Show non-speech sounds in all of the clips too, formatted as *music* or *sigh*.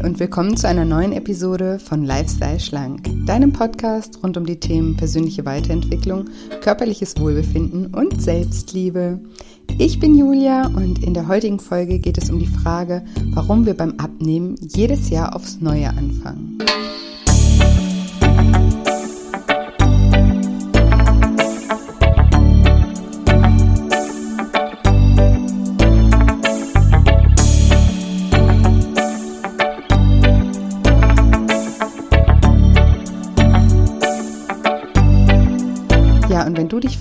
Und willkommen zu einer neuen Episode von Lifestyle Schlank, deinem Podcast rund um die Themen persönliche Weiterentwicklung, körperliches Wohlbefinden und Selbstliebe. Ich bin Julia und in der heutigen Folge geht es um die Frage, warum wir beim Abnehmen jedes Jahr aufs Neue anfangen.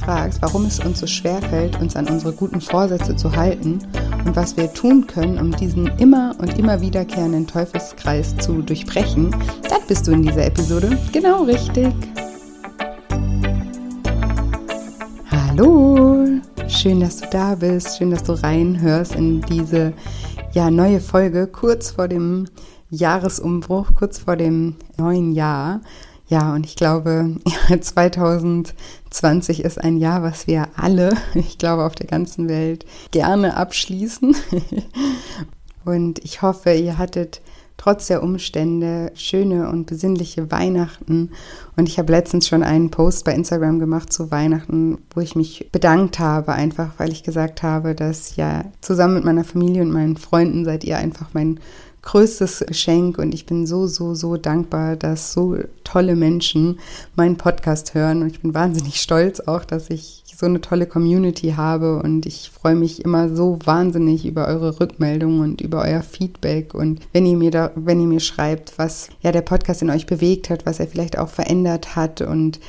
Fragst, warum es uns so schwer fällt, uns an unsere guten Vorsätze zu halten und was wir tun können, um diesen immer und immer wiederkehrenden Teufelskreis zu durchbrechen, dann bist du in dieser Episode genau richtig. Hallo, schön, dass du da bist, schön, dass du reinhörst in diese ja, neue Folge kurz vor dem Jahresumbruch, kurz vor dem neuen Jahr. Ja, und ich glaube, *laughs* 2020 ist ein Jahr, was wir alle, *laughs* ich glaube, auf der ganzen Welt gerne abschließen. *laughs* Und ich hoffe, ihr hattet trotz der Umstände schöne und besinnliche Weihnachten. Und ich habe letztens schon einen Post bei Instagram gemacht zu Weihnachten, wo ich mich bedankt habe, einfach weil ich gesagt habe, dass ja zusammen mit meiner Familie und meinen Freunden seid ihr einfach mein größtes Geschenk und ich bin so, so, so dankbar, dass so tolle Menschen meinen Podcast hören. Und ich bin wahnsinnig stolz auch, dass ich so eine tolle Community habe. Und ich freue mich immer so wahnsinnig über eure Rückmeldungen und über euer Feedback. Und wenn ihr mir da, wenn ihr mir schreibt, was ja der Podcast in euch bewegt hat, was er vielleicht auch verändert hat. Und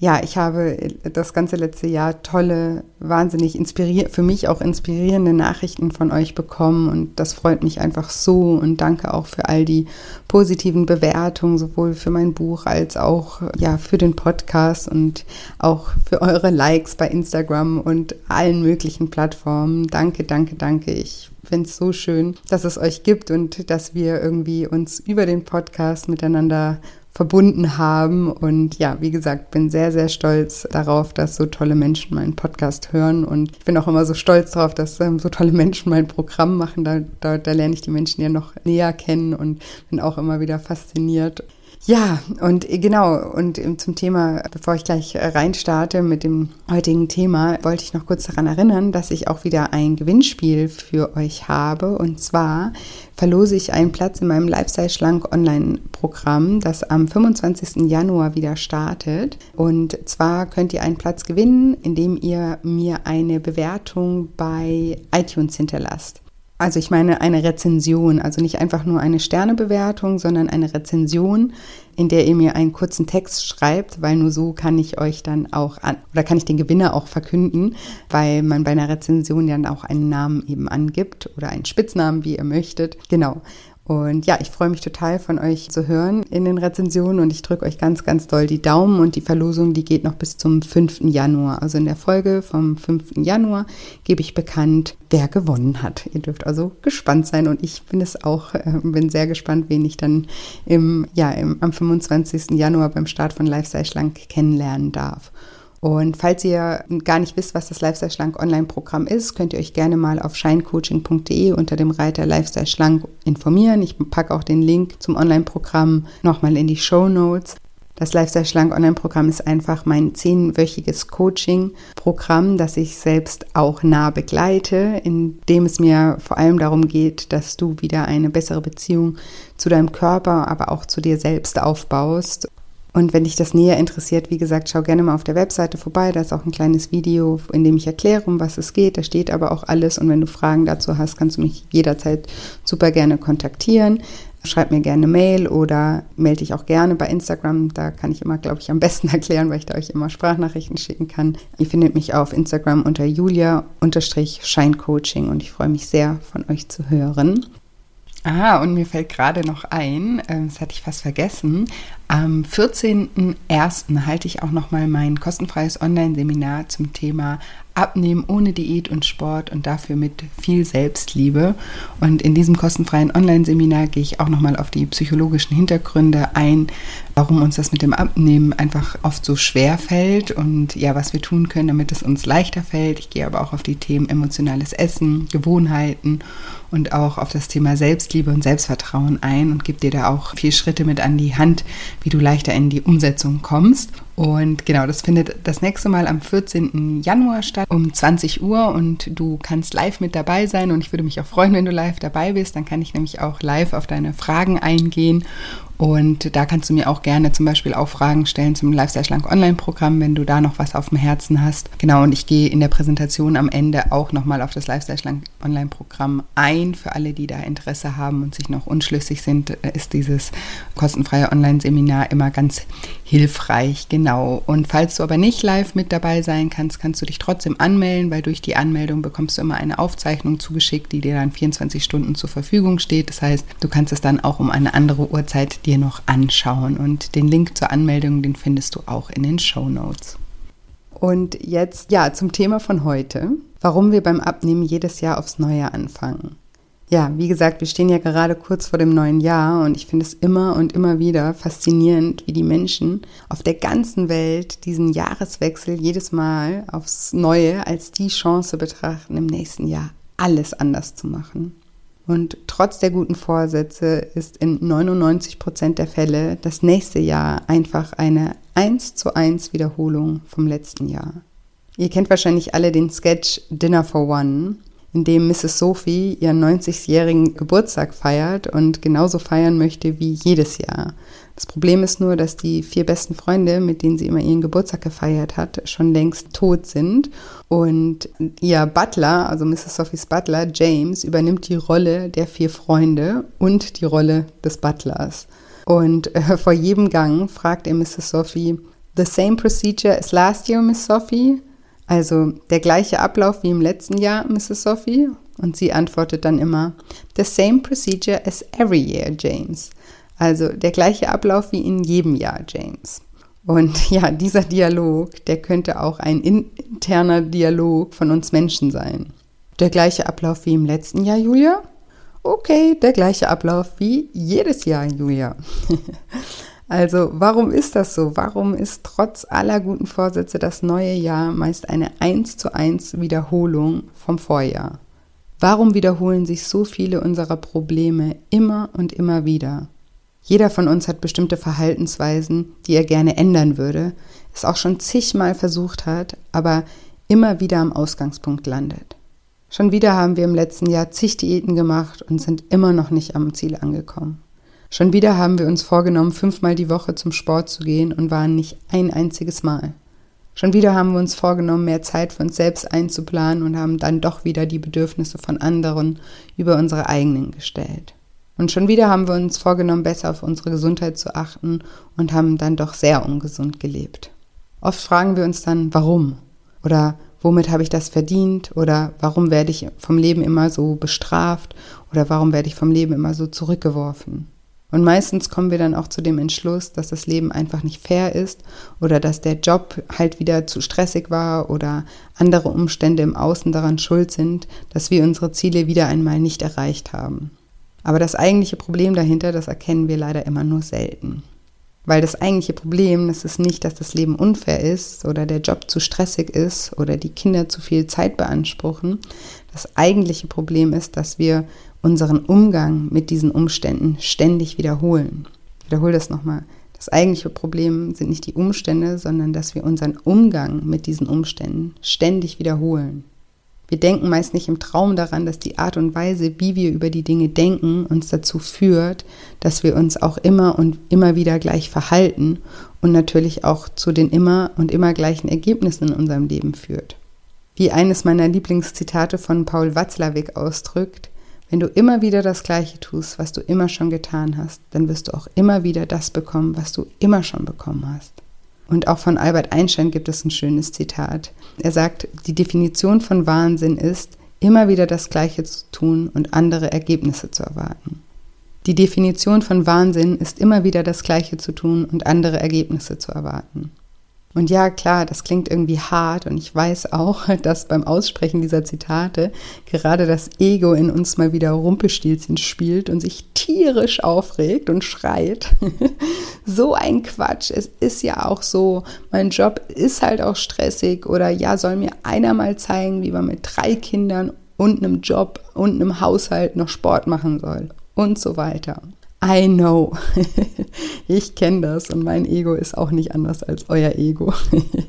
ja, ich habe das ganze letzte Jahr tolle, wahnsinnig inspiriert, für mich auch inspirierende Nachrichten von euch bekommen und das freut mich einfach so und danke auch für all die positiven Bewertungen, sowohl für mein Buch als auch ja für den Podcast und auch für eure Likes bei Instagram und allen möglichen Plattformen. Danke, danke, danke. Ich finde es so schön, dass es euch gibt und dass wir irgendwie uns über den Podcast miteinander verbunden haben. Und ja, wie gesagt, bin sehr, sehr stolz darauf, dass so tolle Menschen meinen Podcast hören. Und ich bin auch immer so stolz darauf, dass ähm, so tolle Menschen mein Programm machen. Da, da, da lerne ich die Menschen ja noch näher kennen und bin auch immer wieder fasziniert. Ja, und äh, genau, und zum Thema, bevor ich gleich äh, reinstarte mit dem heutigen Thema, wollte ich noch kurz daran erinnern, dass ich auch wieder ein Gewinnspiel für euch habe. Und zwar verlose ich einen Platz in meinem Lifestyle Schlank Online-Programm, das am 25. Januar wieder startet. Und zwar könnt ihr einen Platz gewinnen, indem ihr mir eine Bewertung bei iTunes hinterlasst. Also ich meine eine Rezension, also nicht einfach nur eine Sternebewertung, sondern eine Rezension, in der ihr mir einen kurzen Text schreibt, weil nur so kann ich euch dann auch an oder kann ich den Gewinner auch verkünden, weil man bei einer Rezension dann auch einen Namen eben angibt oder einen Spitznamen, wie ihr möchtet. Genau. Und ja, ich freue mich total von euch zu hören in den Rezensionen und ich drücke euch ganz, ganz doll die Daumen und die Verlosung, die geht noch bis zum 5. Januar. Also in der Folge vom 5. Januar gebe ich bekannt, wer gewonnen hat. Ihr dürft also gespannt sein und ich bin es auch, äh, bin sehr gespannt, wen ich dann im, ja, im, am 25. Januar beim Start von Lifestyle Schlank kennenlernen darf. Und falls ihr gar nicht wisst, was das Lifestyle Schlank Online-Programm ist, könnt ihr euch gerne mal auf shinecoaching.de unter dem Reiter Lifestyle Schlank informieren. Ich packe auch den Link zum Online-Programm nochmal in die Show Notes. Das Lifestyle Schlank Online-Programm ist einfach mein zehnwöchiges Coaching-Programm, das ich selbst auch nah begleite, in dem es mir vor allem darum geht, dass du wieder eine bessere Beziehung zu deinem Körper, aber auch zu dir selbst aufbaust und wenn dich das näher interessiert, wie gesagt, schau gerne mal auf der Webseite vorbei. Da ist auch ein kleines Video, in dem ich erkläre, um was es geht. Da steht aber auch alles. Und wenn du Fragen dazu hast, kannst du mich jederzeit super gerne kontaktieren. Schreib mir gerne Mail oder melde dich auch gerne bei Instagram. Da kann ich immer, glaube ich, am besten *laughs* erklären, weil ich da euch immer Sprachnachrichten schicken kann. Ihr findet mich auf Instagram unter julia-scheincoaching und ich freue mich sehr, von euch zu hören. Ah, und mir fällt gerade noch ein, äh, das hatte ich fast vergessen, am 14.01. halte ich auch nochmal mein kostenfreies Online-Seminar zum Thema Abnehmen ohne Diät und Sport und dafür mit viel Selbstliebe. Und in diesem kostenfreien Online-Seminar gehe ich auch nochmal auf die psychologischen Hintergründe ein, warum uns das mit dem Abnehmen einfach oft so schwer fällt und ja, was wir tun können, damit es uns leichter fällt. Ich gehe aber auch auf die Themen emotionales Essen, Gewohnheiten und auch auf das Thema Selbstliebe und Selbstvertrauen ein und gebe dir da auch vier Schritte mit an die Hand, wie du leichter in die Umsetzung kommst. Und genau, das findet das nächste Mal am 14. Januar statt um 20 Uhr und du kannst live mit dabei sein und ich würde mich auch freuen, wenn du live dabei bist. Dann kann ich nämlich auch live auf deine Fragen eingehen und da kannst du mir auch gerne zum Beispiel auch Fragen stellen zum Lifestyle Schlank Online-Programm, wenn du da noch was auf dem Herzen hast. Genau, und ich gehe in der Präsentation am Ende auch nochmal auf das Lifestyle Schlank Online-Programm ein. Für alle, die da Interesse haben und sich noch unschlüssig sind, ist dieses kostenfreie Online-Seminar immer ganz hilfreich. Genau. Und falls du aber nicht live mit dabei sein kannst, kannst du dich trotzdem anmelden, weil durch die Anmeldung bekommst du immer eine Aufzeichnung zugeschickt, die dir dann 24 Stunden zur Verfügung steht. Das heißt, du kannst es dann auch um eine andere Uhrzeit dir noch anschauen. Und den Link zur Anmeldung, den findest du auch in den Show Notes. Und jetzt ja zum Thema von heute, warum wir beim Abnehmen jedes Jahr aufs Neue anfangen. Ja, wie gesagt, wir stehen ja gerade kurz vor dem neuen Jahr und ich finde es immer und immer wieder faszinierend, wie die Menschen auf der ganzen Welt diesen Jahreswechsel jedes Mal aufs Neue als die Chance betrachten, im nächsten Jahr alles anders zu machen. Und trotz der guten Vorsätze ist in 99 Prozent der Fälle das nächste Jahr einfach eine 1 zu 1 Wiederholung vom letzten Jahr. Ihr kennt wahrscheinlich alle den Sketch Dinner for One in dem Mrs. Sophie ihren 90-jährigen Geburtstag feiert und genauso feiern möchte wie jedes Jahr. Das Problem ist nur, dass die vier besten Freunde, mit denen sie immer ihren Geburtstag gefeiert hat, schon längst tot sind. Und ihr Butler, also Mrs. Sophies Butler, James, übernimmt die Rolle der vier Freunde und die Rolle des Butlers. Und äh, vor jedem Gang fragt er Mrs. Sophie, The same procedure as last year, Miss Sophie? Also der gleiche Ablauf wie im letzten Jahr, Mrs. Sophie? Und sie antwortet dann immer, The same procedure as every year, James. Also der gleiche Ablauf wie in jedem Jahr, James. Und *laughs* ja, dieser Dialog, der könnte auch ein interner Dialog von uns Menschen sein. Der gleiche Ablauf wie im letzten Jahr, Julia? Okay, der gleiche Ablauf wie jedes Jahr, Julia. *laughs* Also warum ist das so? Warum ist trotz aller guten Vorsätze das neue Jahr meist eine 1 zu 1 Wiederholung vom Vorjahr? Warum wiederholen sich so viele unserer Probleme immer und immer wieder? Jeder von uns hat bestimmte Verhaltensweisen, die er gerne ändern würde, es auch schon zigmal versucht hat, aber immer wieder am Ausgangspunkt landet. Schon wieder haben wir im letzten Jahr zig Diäten gemacht und sind immer noch nicht am Ziel angekommen. Schon wieder haben wir uns vorgenommen, fünfmal die Woche zum Sport zu gehen und waren nicht ein einziges Mal. Schon wieder haben wir uns vorgenommen, mehr Zeit für uns selbst einzuplanen und haben dann doch wieder die Bedürfnisse von anderen über unsere eigenen gestellt. Und schon wieder haben wir uns vorgenommen, besser auf unsere Gesundheit zu achten und haben dann doch sehr ungesund gelebt. Oft fragen wir uns dann, warum? Oder womit habe ich das verdient? Oder warum werde ich vom Leben immer so bestraft? Oder warum werde ich vom Leben immer so zurückgeworfen? Und meistens kommen wir dann auch zu dem Entschluss, dass das Leben einfach nicht fair ist oder dass der Job halt wieder zu stressig war oder andere Umstände im Außen daran schuld sind, dass wir unsere Ziele wieder einmal nicht erreicht haben. Aber das eigentliche Problem dahinter, das erkennen wir leider immer nur selten. Weil das eigentliche Problem, das ist nicht, dass das Leben unfair ist oder der Job zu stressig ist oder die Kinder zu viel Zeit beanspruchen. Das eigentliche Problem ist, dass wir unseren Umgang mit diesen Umständen ständig wiederholen. Ich wiederhole das nochmal. Das eigentliche Problem sind nicht die Umstände, sondern dass wir unseren Umgang mit diesen Umständen ständig wiederholen. Wir denken meist nicht im Traum daran, dass die Art und Weise, wie wir über die Dinge denken, uns dazu führt, dass wir uns auch immer und immer wieder gleich verhalten und natürlich auch zu den immer und immer gleichen Ergebnissen in unserem Leben führt. Wie eines meiner Lieblingszitate von Paul Watzlawick ausdrückt, wenn du immer wieder das Gleiche tust, was du immer schon getan hast, dann wirst du auch immer wieder das bekommen, was du immer schon bekommen hast. Und auch von Albert Einstein gibt es ein schönes Zitat. Er sagt, die Definition von Wahnsinn ist, immer wieder das Gleiche zu tun und andere Ergebnisse zu erwarten. Die Definition von Wahnsinn ist immer wieder das Gleiche zu tun und andere Ergebnisse zu erwarten. Und ja, klar, das klingt irgendwie hart und ich weiß auch, *laughs* dass beim Aussprechen dieser Zitate gerade das Ego in uns mal wieder Rumpelstilzchen spielt und sich tierisch aufregt und schreit. *laughs* so ein Quatsch. Es ist ja auch so, mein Job ist halt auch stressig oder ja, soll mir einer mal zeigen, wie man mit drei Kindern und einem Job und einem Haushalt noch Sport machen soll und so weiter. I know. *laughs* ich kenne das und mein Ego ist auch nicht anders als euer Ego.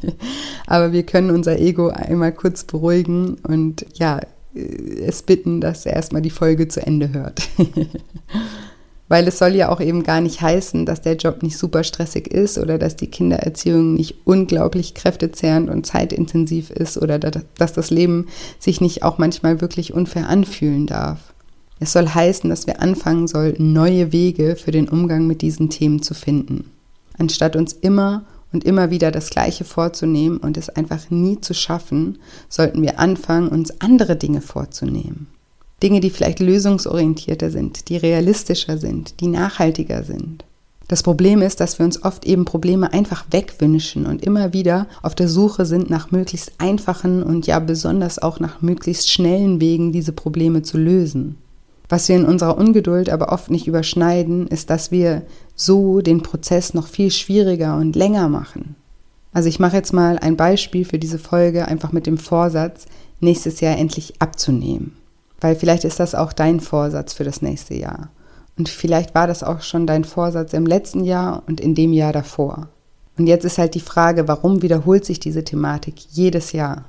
*laughs* Aber wir können unser Ego einmal kurz beruhigen und ja, es bitten, dass er erstmal die Folge zu Ende hört. *laughs* Weil es soll ja auch eben gar nicht heißen, dass der Job nicht super stressig ist oder dass die Kindererziehung nicht unglaublich kräftezehrend und zeitintensiv ist oder dass das Leben sich nicht auch manchmal wirklich unfair anfühlen darf. Es soll heißen, dass wir anfangen sollten, neue Wege für den Umgang mit diesen Themen zu finden. Anstatt uns immer und immer wieder das Gleiche vorzunehmen und es einfach nie zu schaffen, sollten wir anfangen, uns andere Dinge vorzunehmen. Dinge, die vielleicht lösungsorientierter sind, die realistischer sind, die nachhaltiger sind. Das Problem ist, dass wir uns oft eben Probleme einfach wegwünschen und immer wieder auf der Suche sind nach möglichst einfachen und ja besonders auch nach möglichst schnellen Wegen, diese Probleme zu lösen. Was wir in unserer Ungeduld aber oft nicht überschneiden, ist, dass wir so den Prozess noch viel schwieriger und länger machen. Also ich mache jetzt mal ein Beispiel für diese Folge einfach mit dem Vorsatz, nächstes Jahr endlich abzunehmen. Weil vielleicht ist das auch dein Vorsatz für das nächste Jahr. Und vielleicht war das auch schon dein Vorsatz im letzten Jahr und in dem Jahr davor. Und jetzt ist halt die Frage, warum wiederholt sich diese Thematik jedes Jahr?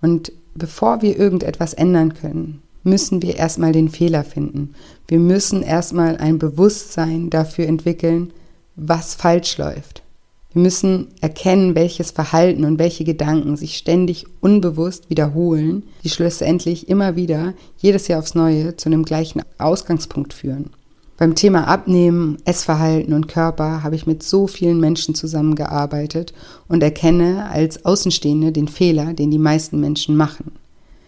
Und bevor wir irgendetwas ändern können, müssen wir erstmal den Fehler finden. Wir müssen erstmal ein Bewusstsein dafür entwickeln, was falsch läuft. Wir müssen erkennen, welches Verhalten und welche Gedanken sich ständig unbewusst wiederholen, die schlussendlich immer wieder jedes Jahr aufs Neue zu einem gleichen Ausgangspunkt führen. Beim Thema Abnehmen, Essverhalten und Körper habe ich mit so vielen Menschen zusammengearbeitet und erkenne als Außenstehende den Fehler, den die meisten Menschen machen.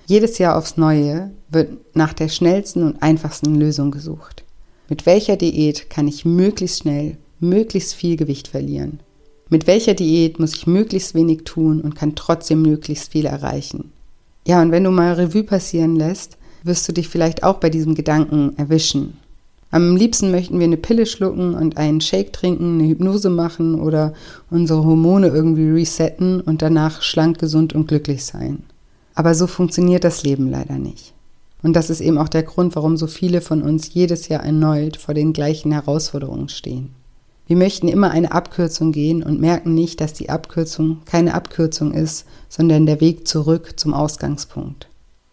Jedes Jahr aufs Neue wird nach der schnellsten und einfachsten Lösung gesucht. Mit welcher Diät kann ich möglichst schnell, möglichst viel Gewicht verlieren? Mit welcher Diät muss ich möglichst wenig tun und kann trotzdem möglichst viel erreichen? Ja, und wenn du mal Revue passieren lässt, wirst du dich vielleicht auch bei diesem Gedanken erwischen. Am liebsten möchten wir eine Pille schlucken und einen Shake trinken, eine Hypnose machen oder unsere Hormone irgendwie resetten und danach schlank, gesund und glücklich sein. Aber so funktioniert das Leben leider nicht. Und das ist eben auch der Grund, warum so viele von uns jedes Jahr erneut vor den gleichen Herausforderungen stehen. Wir möchten immer eine Abkürzung gehen und merken nicht, dass die Abkürzung keine Abkürzung ist, sondern der Weg zurück zum Ausgangspunkt.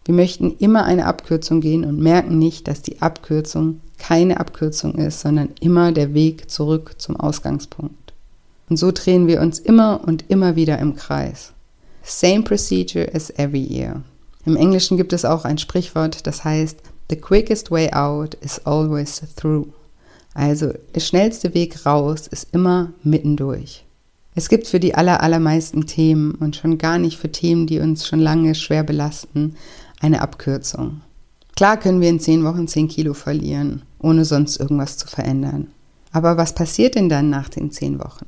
Wir möchten immer eine Abkürzung gehen und merken nicht, dass die Abkürzung keine Abkürzung ist, sondern immer der Weg zurück zum Ausgangspunkt. Und so drehen wir uns immer und immer wieder im Kreis. Same procedure as every year. Im Englischen gibt es auch ein Sprichwort, das heißt, The quickest way out is always through. Also, der schnellste Weg raus ist immer mittendurch. Es gibt für die aller, allermeisten Themen und schon gar nicht für Themen, die uns schon lange schwer belasten, eine Abkürzung. Klar können wir in zehn Wochen zehn Kilo verlieren, ohne sonst irgendwas zu verändern. Aber was passiert denn dann nach den zehn Wochen?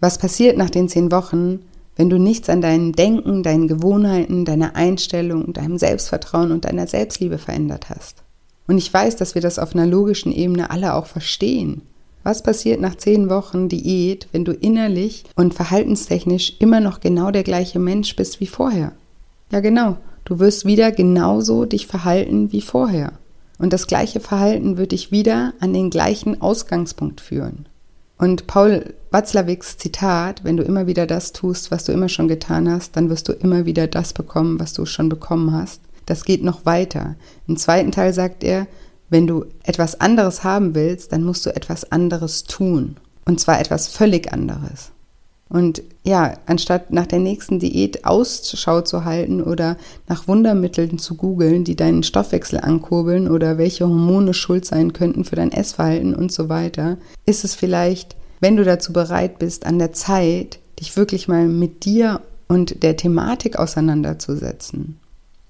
Was passiert nach den zehn Wochen, wenn du nichts an deinem Denken, deinen Gewohnheiten, deiner Einstellung, deinem Selbstvertrauen und deiner Selbstliebe verändert hast. Und ich weiß, dass wir das auf einer logischen Ebene alle auch verstehen. Was passiert nach zehn Wochen Diät, wenn du innerlich und verhaltenstechnisch immer noch genau der gleiche Mensch bist wie vorher? Ja, genau. Du wirst wieder genauso dich verhalten wie vorher. Und das gleiche Verhalten wird dich wieder an den gleichen Ausgangspunkt führen. Und Paul Watzlawicks Zitat, wenn du immer wieder das tust, was du immer schon getan hast, dann wirst du immer wieder das bekommen, was du schon bekommen hast. Das geht noch weiter. Im zweiten Teil sagt er, wenn du etwas anderes haben willst, dann musst du etwas anderes tun. Und zwar etwas völlig anderes. Und ja, anstatt nach der nächsten Diät Ausschau zu halten oder nach Wundermitteln zu googeln, die deinen Stoffwechsel ankurbeln oder welche Hormone schuld sein könnten für dein Essverhalten und so weiter, ist es vielleicht, wenn du dazu bereit bist, an der Zeit, dich wirklich mal mit dir und der Thematik auseinanderzusetzen.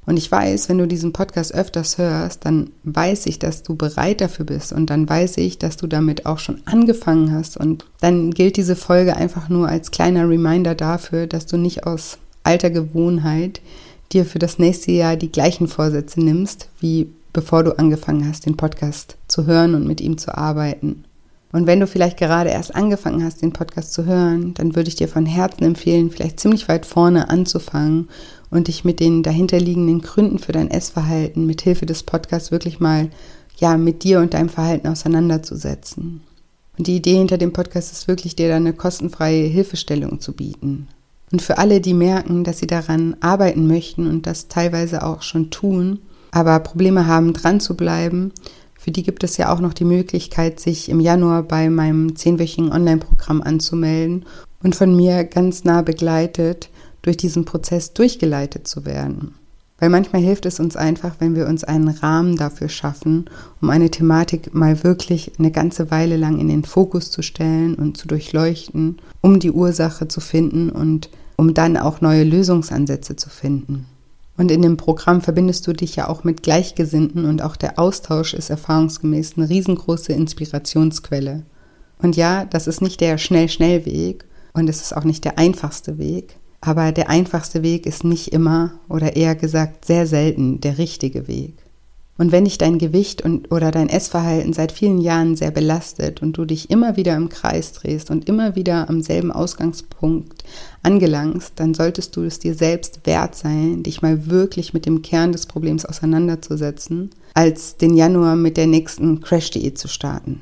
Und ich weiß, wenn du diesen Podcast öfters hörst, dann weiß ich, dass du bereit dafür bist und dann weiß ich, dass du damit auch schon angefangen hast. Und dann gilt diese Folge einfach nur als kleiner Reminder dafür, dass du nicht aus alter Gewohnheit dir für das nächste Jahr die gleichen Vorsätze nimmst, wie bevor du angefangen hast, den Podcast zu hören und mit ihm zu arbeiten. Und wenn du vielleicht gerade erst angefangen hast, den Podcast zu hören, dann würde ich dir von Herzen empfehlen, vielleicht ziemlich weit vorne anzufangen und dich mit den dahinterliegenden Gründen für dein Essverhalten mit Hilfe des Podcasts wirklich mal ja mit dir und deinem Verhalten auseinanderzusetzen. Und die Idee hinter dem Podcast ist wirklich, dir da eine kostenfreie Hilfestellung zu bieten. Und für alle, die merken, dass sie daran arbeiten möchten und das teilweise auch schon tun, aber Probleme haben, dran zu bleiben, für die gibt es ja auch noch die Möglichkeit, sich im Januar bei meinem zehnwöchigen Online-Programm anzumelden und von mir ganz nah begleitet durch diesen Prozess durchgeleitet zu werden. Weil manchmal hilft es uns einfach, wenn wir uns einen Rahmen dafür schaffen, um eine Thematik mal wirklich eine ganze Weile lang in den Fokus zu stellen und zu durchleuchten, um die Ursache zu finden und um dann auch neue Lösungsansätze zu finden. Und in dem Programm verbindest du dich ja auch mit Gleichgesinnten und auch der Austausch ist erfahrungsgemäß eine riesengroße Inspirationsquelle. Und ja, das ist nicht der Schnell-Schnell-Weg und es ist auch nicht der einfachste Weg, aber der einfachste Weg ist nicht immer oder eher gesagt sehr selten der richtige Weg. Und wenn dich dein Gewicht und, oder dein Essverhalten seit vielen Jahren sehr belastet und du dich immer wieder im Kreis drehst und immer wieder am selben Ausgangspunkt angelangst, dann solltest du es dir selbst wert sein, dich mal wirklich mit dem Kern des Problems auseinanderzusetzen, als den Januar mit der nächsten Crash.de zu starten.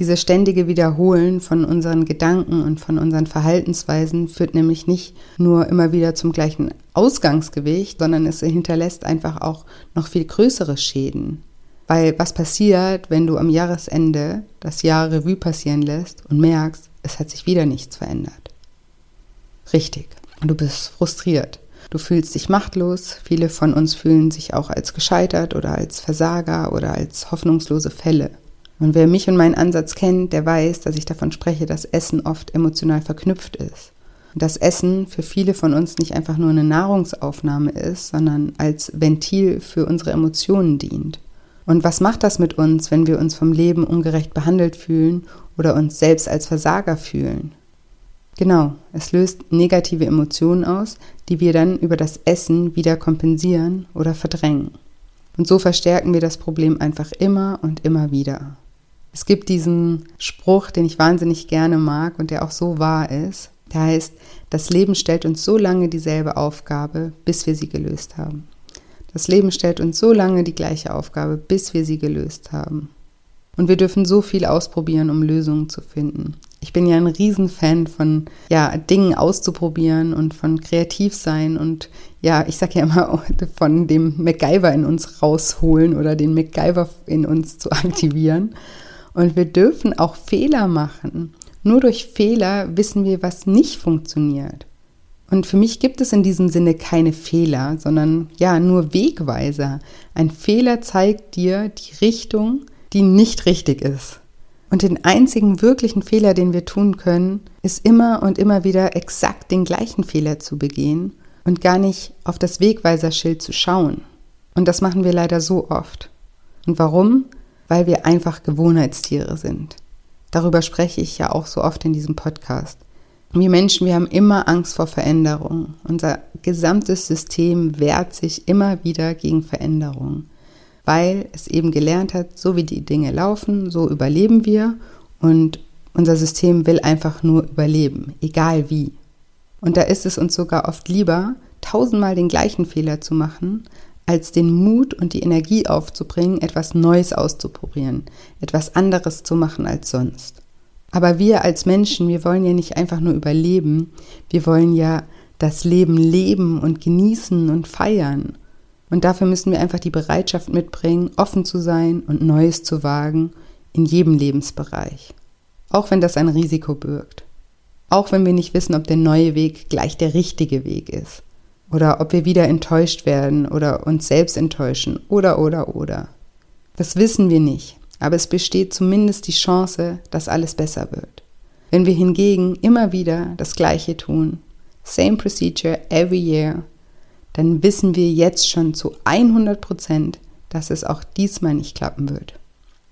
Dieses ständige Wiederholen von unseren Gedanken und von unseren Verhaltensweisen führt nämlich nicht nur immer wieder zum gleichen Ausgangsgewicht, sondern es hinterlässt einfach auch noch viel größere Schäden. Weil was passiert, wenn du am Jahresende das Jahr Revue passieren lässt und merkst, es hat sich wieder nichts verändert? Richtig. Du bist frustriert. Du fühlst dich machtlos. Viele von uns fühlen sich auch als gescheitert oder als Versager oder als hoffnungslose Fälle. Und wer mich und meinen Ansatz kennt, der weiß, dass ich davon spreche, dass Essen oft emotional verknüpft ist. Und dass Essen für viele von uns nicht einfach nur eine Nahrungsaufnahme ist, sondern als Ventil für unsere Emotionen dient. Und was macht das mit uns, wenn wir uns vom Leben ungerecht behandelt fühlen oder uns selbst als Versager fühlen? Genau, es löst negative Emotionen aus, die wir dann über das Essen wieder kompensieren oder verdrängen. Und so verstärken wir das Problem einfach immer und immer wieder. Es gibt diesen Spruch, den ich wahnsinnig gerne mag und der auch so wahr ist. Der heißt, das Leben stellt uns so lange dieselbe Aufgabe, bis wir sie gelöst haben. Das Leben stellt uns so lange die gleiche Aufgabe, bis wir sie gelöst haben. Und wir dürfen so viel ausprobieren, um Lösungen zu finden. Ich bin ja ein Riesenfan von ja, Dingen auszuprobieren und von kreativ sein und ja, ich sage ja immer *laughs* von dem MacGyver in uns rausholen oder den MacGyver in uns zu *laughs* aktivieren. Und wir dürfen auch Fehler machen. Nur durch Fehler wissen wir, was nicht funktioniert. Und für mich gibt es in diesem Sinne keine Fehler, sondern ja, nur Wegweiser. Ein Fehler zeigt dir die Richtung, die nicht richtig ist. Und den einzigen wirklichen Fehler, den wir tun können, ist immer und immer wieder exakt den gleichen Fehler zu begehen und gar nicht auf das Wegweiserschild zu schauen. Und das machen wir leider so oft. Und warum? Weil wir einfach Gewohnheitstiere sind. Darüber spreche ich ja auch so oft in diesem Podcast. Wir Menschen, wir haben immer Angst vor Veränderung. Unser gesamtes System wehrt sich immer wieder gegen Veränderung, weil es eben gelernt hat, so wie die Dinge laufen, so überleben wir und unser System will einfach nur überleben, egal wie. Und da ist es uns sogar oft lieber, tausendmal den gleichen Fehler zu machen, als den Mut und die Energie aufzubringen, etwas Neues auszuprobieren, etwas anderes zu machen als sonst. Aber wir als Menschen, wir wollen ja nicht einfach nur überleben, wir wollen ja das Leben leben und genießen und feiern. Und dafür müssen wir einfach die Bereitschaft mitbringen, offen zu sein und Neues zu wagen in jedem Lebensbereich. Auch wenn das ein Risiko birgt. Auch wenn wir nicht wissen, ob der neue Weg gleich der richtige Weg ist oder ob wir wieder enttäuscht werden oder uns selbst enttäuschen oder oder oder. Das wissen wir nicht, aber es besteht zumindest die Chance, dass alles besser wird. Wenn wir hingegen immer wieder das Gleiche tun, same procedure every year, dann wissen wir jetzt schon zu 100 Prozent, dass es auch diesmal nicht klappen wird.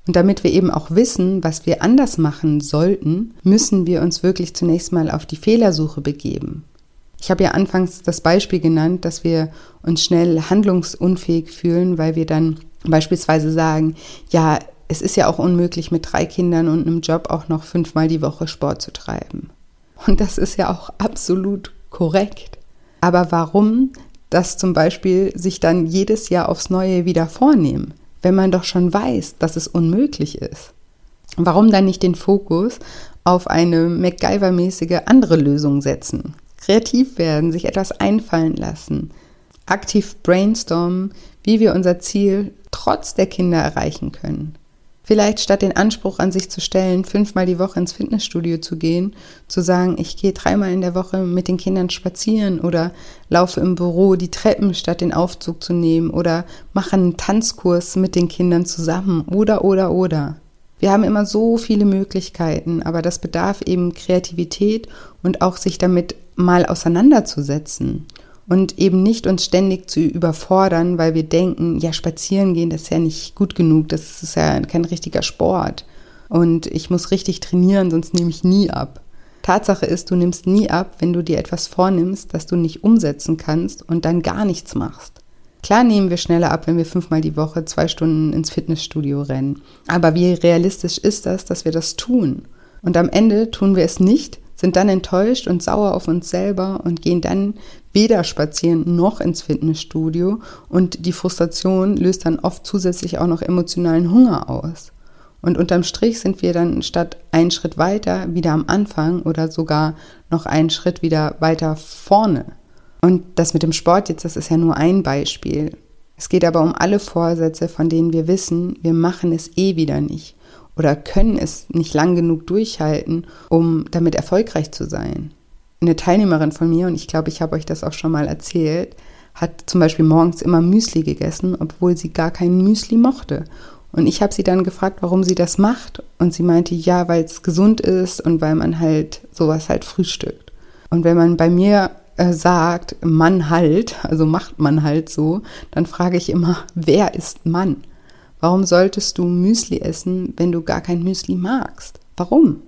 Und damit wir eben auch wissen, was wir anders machen sollten, müssen wir uns wirklich zunächst mal auf die Fehlersuche begeben. Ich habe ja anfangs das Beispiel genannt, dass wir uns schnell handlungsunfähig fühlen, weil wir dann beispielsweise sagen, ja, es ist ja auch unmöglich, mit drei Kindern und einem Job auch noch fünfmal die Woche Sport zu treiben. Und das ist ja auch absolut korrekt. Aber warum das zum Beispiel sich dann jedes Jahr aufs Neue wieder vornehmen? wenn man doch schon weiß, dass es unmöglich ist? Warum dann nicht den Fokus auf eine MacGyver-mäßige andere Lösung setzen? Kreativ werden, sich etwas einfallen lassen, aktiv brainstormen, wie wir unser Ziel trotz der Kinder erreichen können. Vielleicht statt den Anspruch an sich zu stellen, fünfmal die Woche ins Fitnessstudio zu gehen, zu sagen, ich gehe dreimal in der Woche mit den Kindern spazieren oder laufe im Büro die Treppen statt den Aufzug zu nehmen oder mache einen Tanzkurs mit den Kindern zusammen oder oder oder. Wir haben immer so viele Möglichkeiten, aber das bedarf eben Kreativität und auch sich damit mal auseinanderzusetzen und eben nicht uns ständig zu überfordern, weil wir denken, ja, spazieren gehen, das ist ja nicht gut genug, das ist ja kein richtiger Sport und ich muss richtig trainieren, sonst nehme ich nie ab. Tatsache ist, du nimmst nie ab, wenn du dir etwas vornimmst, das du nicht umsetzen kannst und dann gar nichts machst. Klar nehmen wir schneller ab, wenn wir fünfmal die Woche zwei Stunden ins Fitnessstudio rennen. Aber wie realistisch ist das, dass wir das tun? Und am Ende tun wir es nicht, sind dann enttäuscht und sauer auf uns selber und gehen dann weder spazieren noch ins Fitnessstudio und die Frustration löst dann oft zusätzlich auch noch emotionalen Hunger aus. Und unterm Strich sind wir dann statt einen Schritt weiter wieder am Anfang oder sogar noch einen Schritt wieder weiter vorne. Und das mit dem Sport jetzt, das ist ja nur ein Beispiel. Es geht aber um alle Vorsätze, von denen wir wissen, wir machen es eh wieder nicht oder können es nicht lang genug durchhalten, um damit erfolgreich zu sein. Eine Teilnehmerin von mir, und ich glaube, ich habe euch das auch schon mal erzählt, hat zum Beispiel morgens immer Müsli gegessen, obwohl sie gar kein Müsli mochte. Und ich habe sie dann gefragt, warum sie das macht. Und sie meinte, ja, weil es gesund ist und weil man halt sowas halt frühstückt. Und wenn man bei mir äh, sagt, Mann halt, also macht man halt so, dann frage ich immer, wer ist Mann? Warum solltest du Müsli essen, wenn du gar kein Müsli magst? Warum?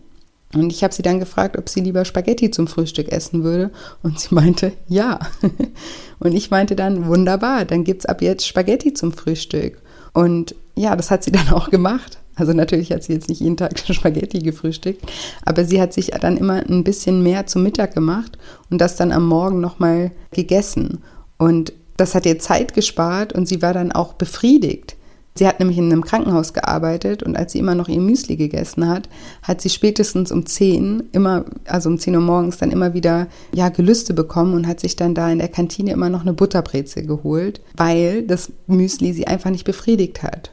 Und ich habe sie dann gefragt, ob sie lieber Spaghetti zum Frühstück essen würde. Und sie meinte, ja. *laughs* Und ich meinte dann, wunderbar, dann gibt es ab jetzt Spaghetti zum Frühstück. Und ja, das hat sie dann auch gemacht. Also natürlich hat sie jetzt nicht jeden Tag *laughs* Spaghetti gefrühstückt, aber sie hat sich dann immer ein bisschen mehr zum Mittag gemacht und das dann am Morgen nochmal gegessen. Und das hat ihr Zeit gespart und sie war dann auch befriedigt. Sie hat nämlich in einem Krankenhaus gearbeitet und als sie immer noch ihr Müsli gegessen hat, hat sie spätestens um 10, immer, also um 10 Uhr morgens dann immer wieder, ja, Gelüste bekommen und hat sich dann da in der Kantine immer noch eine Butterbrezel geholt, weil das Müsli sie einfach nicht befriedigt hat.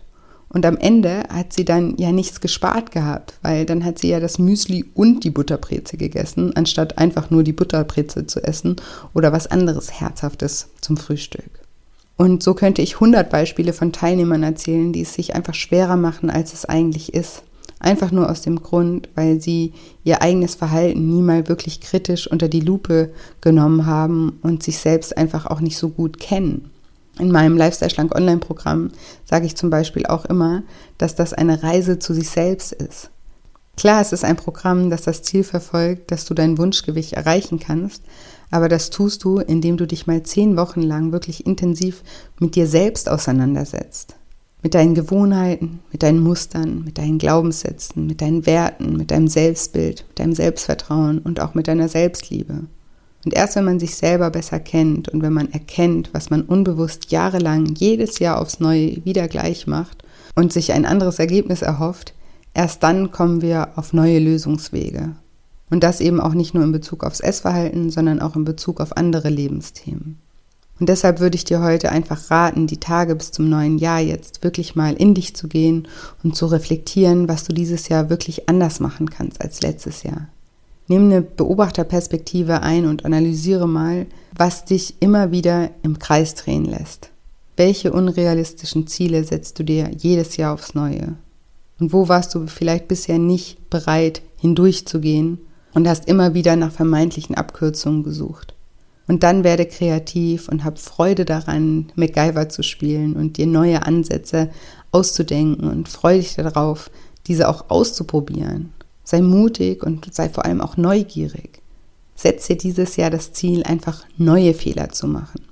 Und am Ende hat sie dann ja nichts gespart gehabt, weil dann hat sie ja das Müsli und die Butterbrezel gegessen, anstatt einfach nur die Butterbrezel zu essen oder was anderes Herzhaftes zum Frühstück. Und so könnte ich 100 Beispiele von Teilnehmern erzählen, die es sich einfach schwerer machen, als es eigentlich ist. Einfach nur aus dem Grund, weil sie ihr eigenes Verhalten nie mal wirklich kritisch unter die Lupe genommen haben und sich selbst einfach auch nicht so gut kennen. In meinem Lifestyle Schlank Online-Programm sage ich zum Beispiel auch immer, dass das eine Reise zu sich selbst ist. Klar, es ist ein Programm, das das Ziel verfolgt, dass du dein Wunschgewicht erreichen kannst, aber das tust du, indem du dich mal zehn Wochen lang wirklich intensiv mit dir selbst auseinandersetzt. Mit deinen Gewohnheiten, mit deinen Mustern, mit deinen Glaubenssätzen, mit deinen Werten, mit deinem Selbstbild, mit deinem Selbstvertrauen und auch mit deiner Selbstliebe. Und erst wenn man sich selber besser kennt und wenn man erkennt, was man unbewusst jahrelang jedes Jahr aufs Neue wieder gleich macht und sich ein anderes Ergebnis erhofft, erst dann kommen wir auf neue Lösungswege. Und das eben auch nicht nur in Bezug aufs Essverhalten, sondern auch in Bezug auf andere Lebensthemen. Und deshalb würde ich dir heute einfach raten, die Tage bis zum neuen Jahr jetzt wirklich mal in dich zu gehen und zu reflektieren, was du dieses Jahr wirklich anders machen kannst als letztes Jahr. Nimm eine Beobachterperspektive ein und analysiere mal, was dich immer wieder im Kreis drehen lässt. Welche unrealistischen Ziele setzt du dir jedes Jahr aufs Neue? Und wo warst du vielleicht bisher nicht bereit hindurchzugehen und hast immer wieder nach vermeintlichen Abkürzungen gesucht. Und dann werde kreativ und hab Freude daran, MacGyver zu spielen und dir neue Ansätze auszudenken und freu dich darauf, diese auch auszuprobieren. Sei mutig und sei vor allem auch neugierig. Setz dir dieses Jahr das Ziel, einfach neue Fehler zu machen.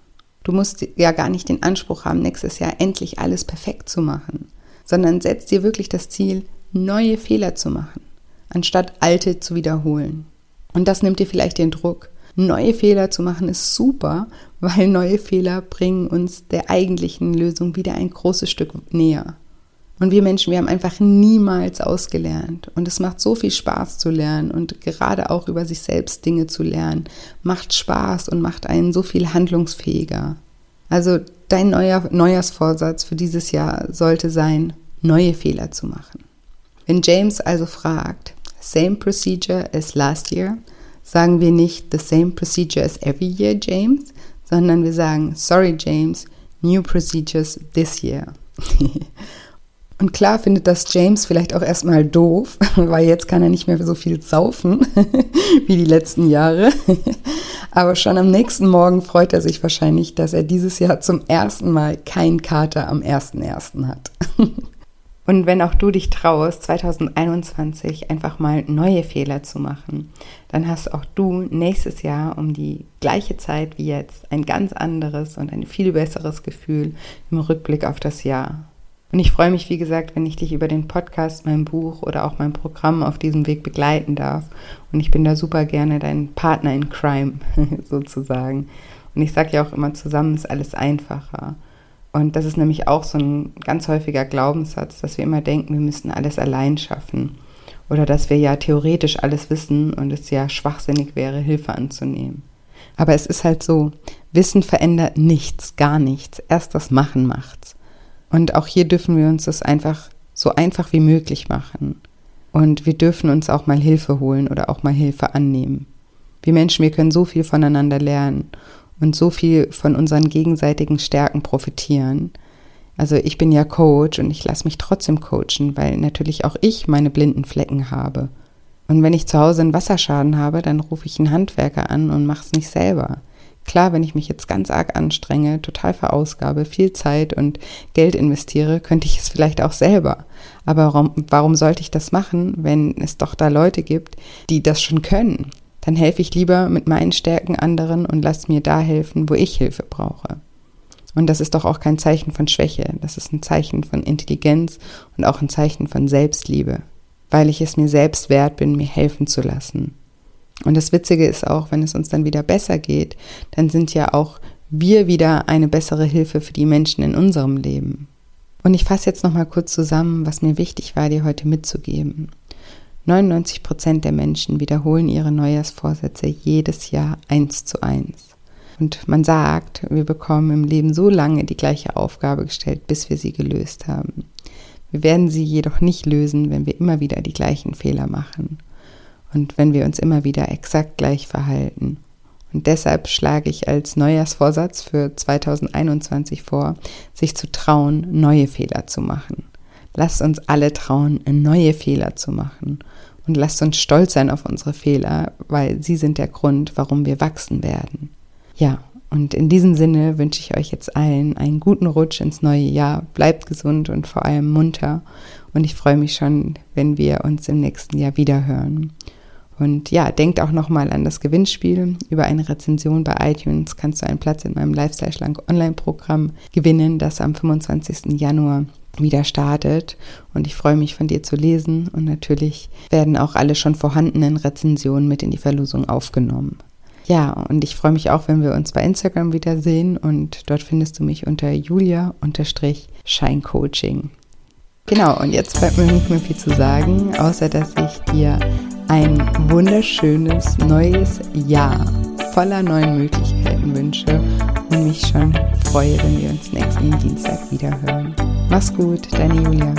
Du musst ja gar nicht den Anspruch haben, nächstes Jahr endlich alles perfekt zu machen, sondern setz dir wirklich das Ziel, neue Fehler zu machen, anstatt alte zu wiederholen. Und das nimmt dir vielleicht den Druck. Neue Fehler zu machen ist super, weil neue Fehler bringen uns der eigentlichen Lösung wieder ein großes Stück näher. Und wir Menschen, wir haben einfach niemals ausgelernt. Und es macht so viel Spaß zu lernen und gerade auch über sich selbst Dinge zu lernen, macht Spaß und macht einen so viel handlungsfähiger. Also dein neuer Neujahrsvorsatz für dieses Jahr sollte sein, neue Fehler zu machen. Wenn James also fragt, same procedure as last year, sagen wir nicht the same procedure as every year, James, sondern wir sagen, sorry, James, new procedures this year. *laughs* Und klar findet das James vielleicht auch erstmal doof, *laughs* weil jetzt kann er nicht mehr so viel saufen *laughs* wie die letzten Jahre. *laughs* Aber schon am nächsten Morgen freut er sich wahrscheinlich, dass er dieses Jahr zum ersten Mal kein Kater am 1.1. hat. Und wenn auch du dich traust, 2021 einfach mal neue Fehler zu machen, dann hast auch du nächstes Jahr um die gleiche Zeit wie jetzt ein ganz anderes und ein viel besseres Gefühl im Rückblick auf das Jahr. Und ich freue mich, wie gesagt, wenn ich dich über den Podcast, mein Buch oder auch mein Programm auf diesem Weg begleiten darf. Und ich bin da super gerne dein Partner in Crime *laughs* sozusagen. Und ich sage ja auch immer, zusammen ist alles einfacher. Und das ist nämlich auch so ein ganz häufiger Glaubenssatz, dass wir immer denken, wir müssen alles allein schaffen. Oder dass wir ja theoretisch alles wissen und es ja schwachsinnig wäre, Hilfe anzunehmen. Aber es ist halt so, Wissen verändert nichts, gar nichts. Erst das Machen macht's. Und auch hier dürfen wir uns das einfach so einfach wie möglich machen. Und wir dürfen uns auch mal Hilfe holen oder auch mal Hilfe annehmen. Wir Menschen, wir können so viel voneinander lernen und so viel von unseren gegenseitigen Stärken profitieren. Also ich bin ja Coach und ich lasse mich trotzdem coachen, weil natürlich auch ich meine blinden Flecken habe. Und wenn ich zu Hause einen Wasserschaden habe, dann rufe ich einen Handwerker an und mache es nicht selber. Klar, wenn ich mich jetzt ganz arg anstrenge, total verausgabe, viel Zeit und Geld investiere, könnte ich es vielleicht auch selber. Aber warum, warum sollte ich das machen, wenn es doch da Leute gibt, die das schon können? dann helfe ich lieber mit meinen Stärken anderen und lass mir da helfen, wo ich Hilfe brauche. Und das ist doch auch kein Zeichen von Schwäche, das ist ein Zeichen von Intelligenz und auch ein Zeichen von Selbstliebe, weil ich es mir selbst wert bin, mir helfen zu lassen. Und das Witzige ist auch, wenn es uns dann wieder besser geht, dann sind ja auch wir wieder eine bessere Hilfe für die Menschen in unserem Leben. Und ich fasse jetzt nochmal kurz zusammen, was mir wichtig war, dir heute mitzugeben. 99 Prozent der Menschen wiederholen ihre Neujahrsvorsätze jedes Jahr eins zu eins. Und man sagt, wir bekommen im Leben so lange die gleiche Aufgabe gestellt, bis wir sie gelöst haben. Wir werden sie jedoch nicht lösen, wenn wir immer wieder die gleichen Fehler machen und wenn wir uns immer wieder exakt gleich verhalten. Und deshalb schlage ich als Neujahrsvorsatz für 2021 vor, sich zu trauen, neue Fehler zu machen. Lasst uns alle trauen, neue Fehler zu machen. Und lasst uns stolz sein auf unsere Fehler, weil sie sind der Grund, warum wir wachsen werden. Ja, und in diesem Sinne wünsche ich euch jetzt allen einen guten Rutsch ins neue Jahr. Bleibt gesund und vor allem munter. Und ich freue mich schon, wenn wir uns im nächsten Jahr wiederhören. Und ja, denkt auch nochmal an das Gewinnspiel. Über eine Rezension bei iTunes kannst du einen Platz in meinem Lifestyle Schlank Online-Programm gewinnen, das am 25. Januar wieder startet. Und ich freue mich von dir zu lesen. Und natürlich werden auch alle schon vorhandenen Rezensionen mit in die Verlosung aufgenommen. Ja, und ich freue mich auch, wenn wir uns bei Instagram wiedersehen. Und dort findest du mich unter julia-scheincoaching. Genau, und jetzt bleibt mir nicht mehr viel zu sagen, außer dass ich dir ein wunderschönes neues Jahr voller neuen Möglichkeiten wünsche und mich schon freue, wenn wir uns nächsten Dienstag wieder hören. Mach's gut, deine Julia.